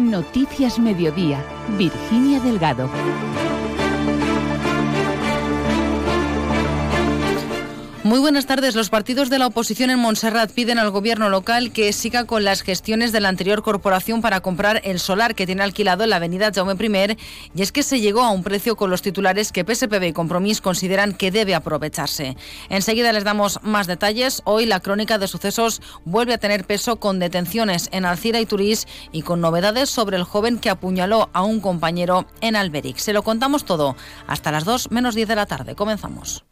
Noticias Mediodía, Virginia Delgado. Muy buenas tardes. Los partidos de la oposición en Montserrat piden al gobierno local que siga con las gestiones de la anterior corporación para comprar el solar que tiene alquilado en la avenida Jaume I y es que se llegó a un precio con los titulares que PSPB y Compromís consideran que debe aprovecharse. Enseguida les damos más detalles. Hoy la crónica de sucesos vuelve a tener peso con detenciones en Alcira y Turís y con novedades sobre el joven que apuñaló a un compañero en Alberic. Se lo contamos todo hasta las 2 menos 10 de la tarde. Comenzamos.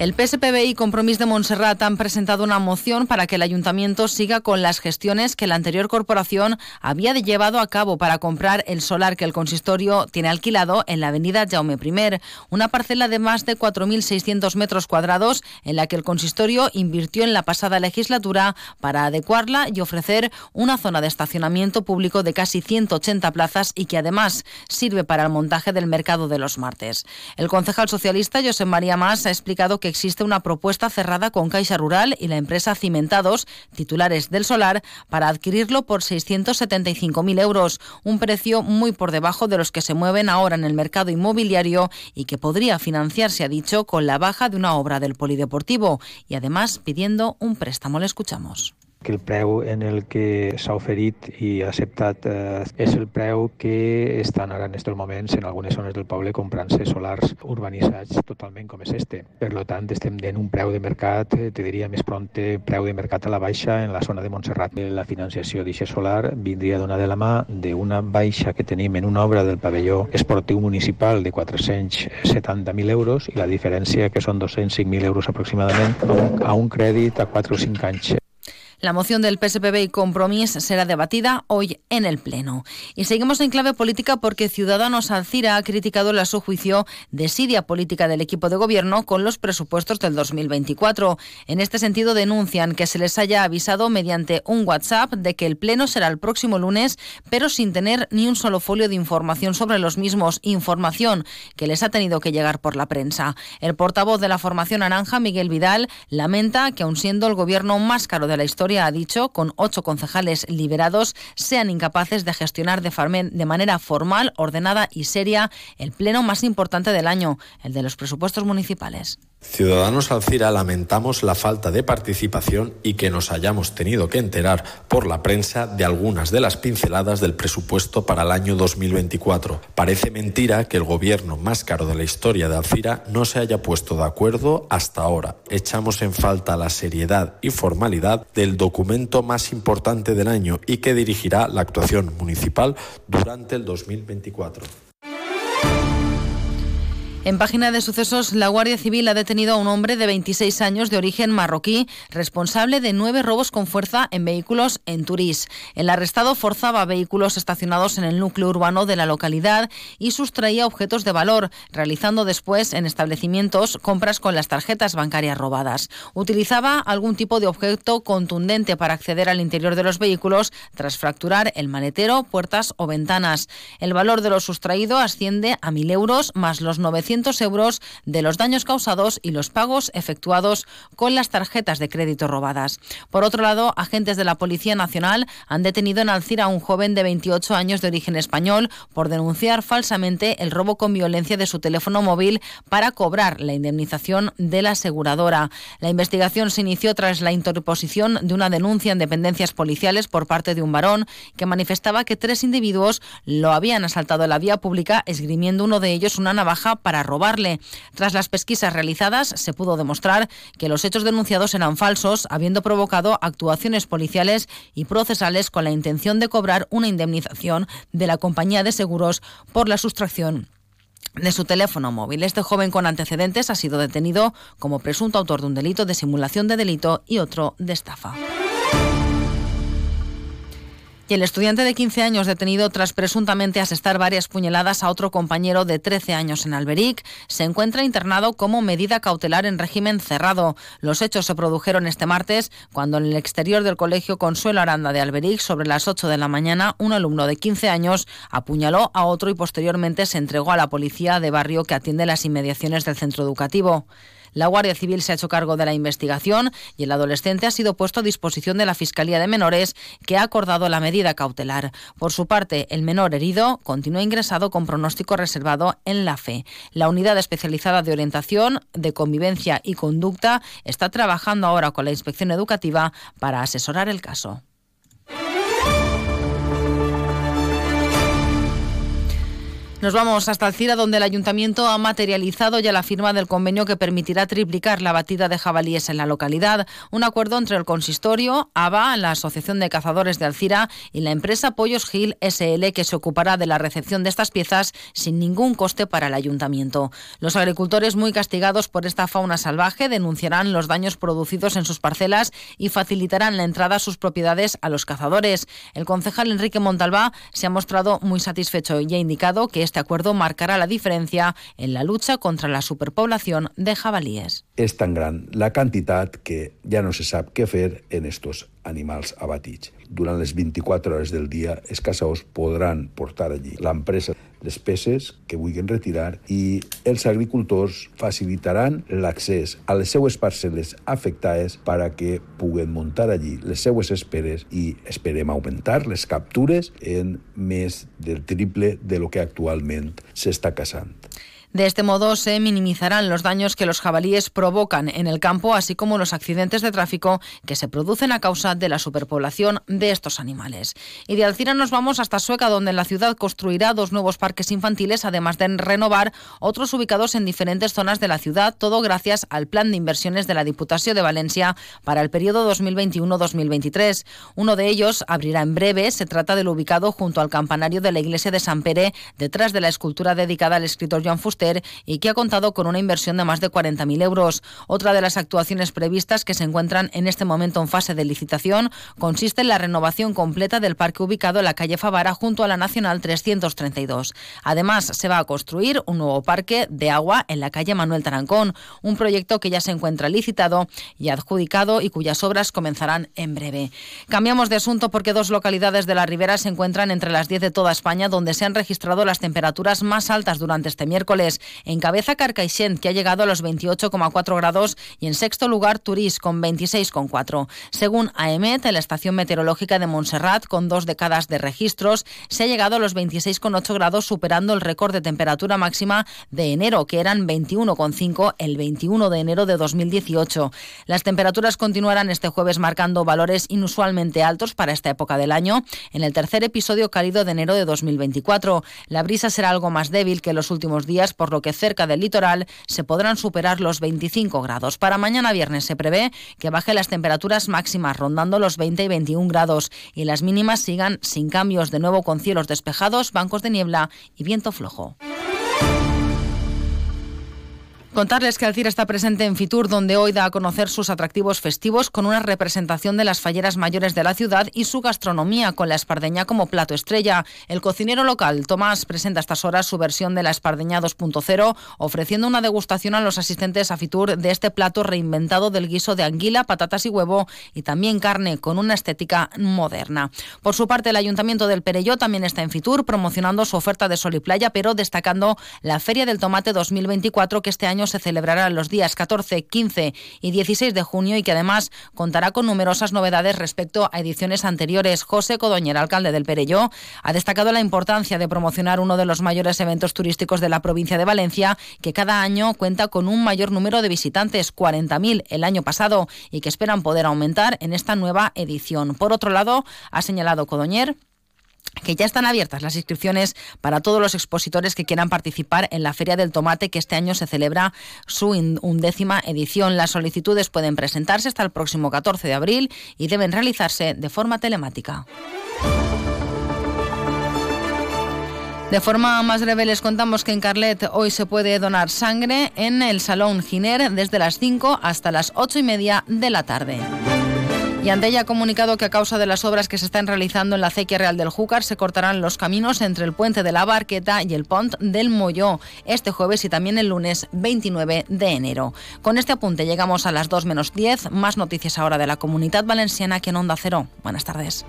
El PSPB y Compromís de Montserrat han presentado una moción para que el ayuntamiento siga con las gestiones que la anterior corporación había llevado a cabo para comprar el solar que el consistorio tiene alquilado en la avenida Jaume I, una parcela de más de 4.600 metros cuadrados en la que el consistorio invirtió en la pasada legislatura para adecuarla y ofrecer una zona de estacionamiento público de casi 180 plazas y que además sirve para el montaje del mercado de los martes. El concejal socialista José María Mas ha explicado que que existe una propuesta cerrada con Caixa Rural y la empresa Cimentados, titulares del solar, para adquirirlo por 675.000 euros, un precio muy por debajo de los que se mueven ahora en el mercado inmobiliario y que podría financiarse, ha dicho, con la baja de una obra del polideportivo y además pidiendo un préstamo. Le escuchamos que el preu en el que s'ha oferit i acceptat eh, és el preu que estan ara en aquests moments en algunes zones del poble comprant-se solars urbanitzats totalment com és este. Per tant, estem en un preu de mercat, eh, te diria més pronte, preu de mercat a la baixa en la zona de Montserrat. La financiació d'aquest solar vindria donar de la mà d'una baixa que tenim en una obra del pavelló esportiu municipal de 470.000 euros i la diferència, que són 205.000 euros aproximadament, a un crèdit a 4 o 5 anys La moción del PSPB y Compromís será debatida hoy en el Pleno. Y seguimos en clave política porque Ciudadanos Alcira ha criticado la su juicio desidia política del equipo de gobierno con los presupuestos del 2024. En este sentido denuncian que se les haya avisado mediante un WhatsApp de que el Pleno será el próximo lunes, pero sin tener ni un solo folio de información sobre los mismos, información que les ha tenido que llegar por la prensa. El portavoz de la formación naranja, Miguel Vidal, lamenta que aun siendo el gobierno más caro de la historia, ha dicho, con ocho concejales liberados, sean incapaces de gestionar de, de manera formal, ordenada y seria el pleno más importante del año, el de los presupuestos municipales. Ciudadanos Alcira lamentamos la falta de participación y que nos hayamos tenido que enterar por la prensa de algunas de las pinceladas del presupuesto para el año 2024. Parece mentira que el gobierno más caro de la historia de Alcira no se haya puesto de acuerdo hasta ahora. Echamos en falta la seriedad y formalidad del documento más importante del año y que dirigirá la actuación municipal durante el 2024. En página de sucesos, la Guardia Civil ha detenido a un hombre de 26 años de origen marroquí, responsable de nueve robos con fuerza en vehículos en Turís. El arrestado forzaba vehículos estacionados en el núcleo urbano de la localidad y sustraía objetos de valor, realizando después en establecimientos compras con las tarjetas bancarias robadas. Utilizaba algún tipo de objeto contundente para acceder al interior de los vehículos tras fracturar el maletero, puertas o ventanas. El valor de lo sustraído asciende a 1.000 euros más los 900 euros de los daños causados y los pagos efectuados con las tarjetas de crédito robadas. Por otro lado, agentes de la Policía Nacional han detenido en Alcira a un joven de 28 años de origen español por denunciar falsamente el robo con violencia de su teléfono móvil para cobrar la indemnización de la aseguradora. La investigación se inició tras la interposición de una denuncia en dependencias policiales por parte de un varón que manifestaba que tres individuos lo habían asaltado en la vía pública esgrimiendo uno de ellos una navaja para robarle. Tras las pesquisas realizadas, se pudo demostrar que los hechos denunciados eran falsos, habiendo provocado actuaciones policiales y procesales con la intención de cobrar una indemnización de la compañía de seguros por la sustracción de su teléfono móvil. Este joven con antecedentes ha sido detenido como presunto autor de un delito de simulación de delito y otro de estafa. Y el estudiante de 15 años detenido tras presuntamente asestar varias puñaladas a otro compañero de 13 años en Alberic se encuentra internado como medida cautelar en régimen cerrado. Los hechos se produjeron este martes cuando en el exterior del colegio Consuelo Aranda de Alberic, sobre las 8 de la mañana, un alumno de 15 años apuñaló a otro y posteriormente se entregó a la policía de barrio que atiende las inmediaciones del centro educativo. La Guardia Civil se ha hecho cargo de la investigación y el adolescente ha sido puesto a disposición de la Fiscalía de Menores, que ha acordado la medida cautelar. Por su parte, el menor herido continúa ingresado con pronóstico reservado en la FE. La unidad especializada de orientación, de convivencia y conducta está trabajando ahora con la inspección educativa para asesorar el caso. Nos vamos hasta Alcira, donde el ayuntamiento ha materializado ya la firma del convenio que permitirá triplicar la batida de jabalíes en la localidad. Un acuerdo entre el consistorio, ABA, la Asociación de Cazadores de Alcira y la empresa Pollos Gil SL, que se ocupará de la recepción de estas piezas sin ningún coste para el ayuntamiento. Los agricultores, muy castigados por esta fauna salvaje, denunciarán los daños producidos en sus parcelas y facilitarán la entrada a sus propiedades a los cazadores. El concejal Enrique Montalbá se ha mostrado muy satisfecho y ha indicado que este este acuerdo marcará la diferencia en la lucha contra la superpoblación de jabalíes. És tan gran la quantitat que ja no se sap què fer en estos animals abatits. Durant les 24 hores del dia, els caçadors podran portar allí l'empresa les peces que vulguin retirar i els agricultors facilitaran l'accés a les seues parcel·les afectades per a que puguen muntar allí les seues esperes i esperem augmentar les captures en més del triple de lo que actualment s'està caçant. De este modo se minimizarán los daños que los jabalíes provocan en el campo, así como los accidentes de tráfico que se producen a causa de la superpoblación de estos animales. Y de Alcira nos vamos hasta Sueca, donde la ciudad construirá dos nuevos parques infantiles, además de renovar otros ubicados en diferentes zonas de la ciudad, todo gracias al plan de inversiones de la Diputación de Valencia para el periodo 2021-2023. Uno de ellos abrirá en breve, se trata del ubicado junto al campanario de la iglesia de San Pere, detrás de la escultura dedicada al escritor Joan Fuster y que ha contado con una inversión de más de 40.000 euros. Otra de las actuaciones previstas que se encuentran en este momento en fase de licitación consiste en la renovación completa del parque ubicado en la calle Favara junto a la Nacional 332. Además, se va a construir un nuevo parque de agua en la calle Manuel Tarancón, un proyecto que ya se encuentra licitado y adjudicado y cuyas obras comenzarán en breve. Cambiamos de asunto porque dos localidades de la Ribera se encuentran entre las 10 de toda España donde se han registrado las temperaturas más altas durante este miércoles. Encabeza Carcaixent, que ha llegado a los 28,4 grados, y en sexto lugar Turís, con 26,4. Según AEMET, la estación meteorológica de Montserrat, con dos décadas de registros, se ha llegado a los 26,8 grados, superando el récord de temperatura máxima de enero, que eran 21,5 el 21 de enero de 2018. Las temperaturas continuarán este jueves marcando valores inusualmente altos para esta época del año, en el tercer episodio cálido de enero de 2024. La brisa será algo más débil que los últimos días, por lo que cerca del litoral se podrán superar los 25 grados. Para mañana viernes se prevé que baje las temperaturas máximas rondando los 20 y 21 grados y las mínimas sigan sin cambios de nuevo con cielos despejados, bancos de niebla y viento flojo. Contarles que Alcira está presente en Fitur, donde hoy da a conocer sus atractivos festivos con una representación de las falleras mayores de la ciudad y su gastronomía, con la espardeña como plato estrella. El cocinero local, Tomás, presenta a estas horas su versión de la espardeña 2.0, ofreciendo una degustación a los asistentes a Fitur de este plato reinventado del guiso de anguila, patatas y huevo y también carne, con una estética moderna. Por su parte, el Ayuntamiento del Perelló también está en Fitur, promocionando su oferta de sol y playa, pero destacando la Feria del Tomate 2024, que este año se celebrará los días 14, 15 y 16 de junio y que además contará con numerosas novedades respecto a ediciones anteriores. José Codoñer, alcalde del Perelló, ha destacado la importancia de promocionar uno de los mayores eventos turísticos de la provincia de Valencia, que cada año cuenta con un mayor número de visitantes, 40.000 el año pasado, y que esperan poder aumentar en esta nueva edición. Por otro lado, ha señalado Codoñer que ya están abiertas las inscripciones para todos los expositores que quieran participar en la Feria del Tomate, que este año se celebra su undécima edición. Las solicitudes pueden presentarse hasta el próximo 14 de abril y deben realizarse de forma telemática. De forma más breve les contamos que en Carlet hoy se puede donar sangre en el Salón Giner desde las 5 hasta las 8 y media de la tarde. Y Andella ha comunicado que a causa de las obras que se están realizando en la acequia real del Júcar se cortarán los caminos entre el puente de la Barqueta y el pont del Molló este jueves y también el lunes 29 de enero. Con este apunte llegamos a las 2 menos 10. Más noticias ahora de la comunidad valenciana que en Onda Cero. Buenas tardes.